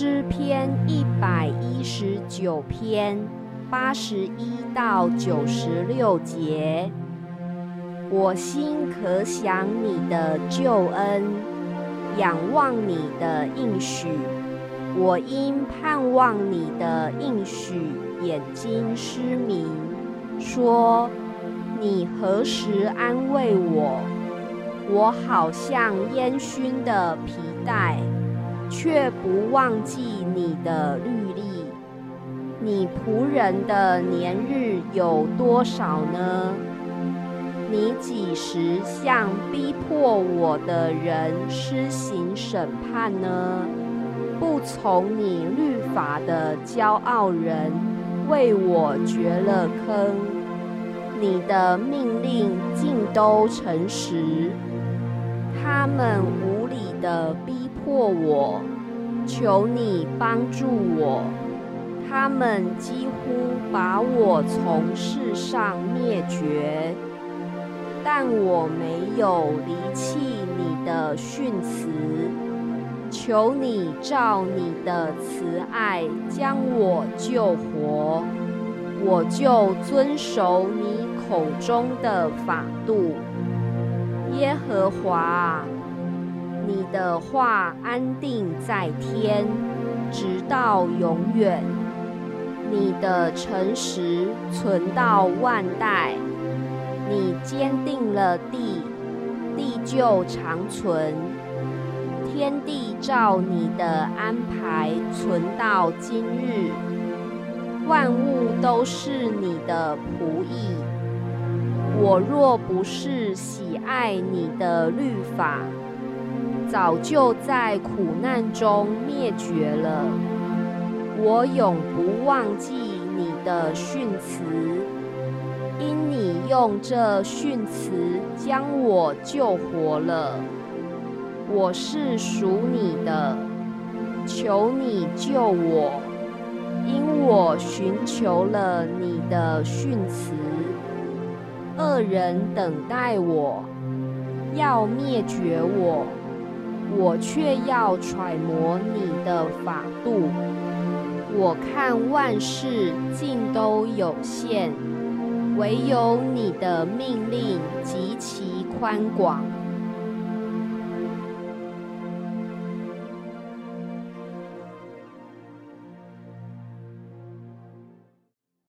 诗篇一百一十九篇八十一到九十六节。我心可想你的救恩，仰望你的应许。我因盼望你的应许，眼睛失明，说：你何时安慰我？我好像烟熏的皮带，却不忘记你的律例。你仆人的年日有多少呢？你几时向逼迫我的人施行审判呢？不从你律法的骄傲人为我掘了坑。你的命令尽都诚实。他们的逼迫我，求你帮助我。他们几乎把我从世上灭绝。但我没有离弃你的训词，求你照你的慈爱将我救活，我就遵守你口中的法度。耶和华，你的话安定在天，直到永远；你的诚实存到万代。你坚定了地，地就长存；天地照你的安排存到今日，万物都是你的仆役。我若不是喜爱你的律法，早就在苦难中灭绝了。我永不忘记你的训词。因你用这训词将我救活了，我是属你的，求你救我，因我寻求了你的训词。恶人等待我，要灭绝我，我却要揣摩你的法度。我看万事尽都有限。唯有你的命令极其宽广。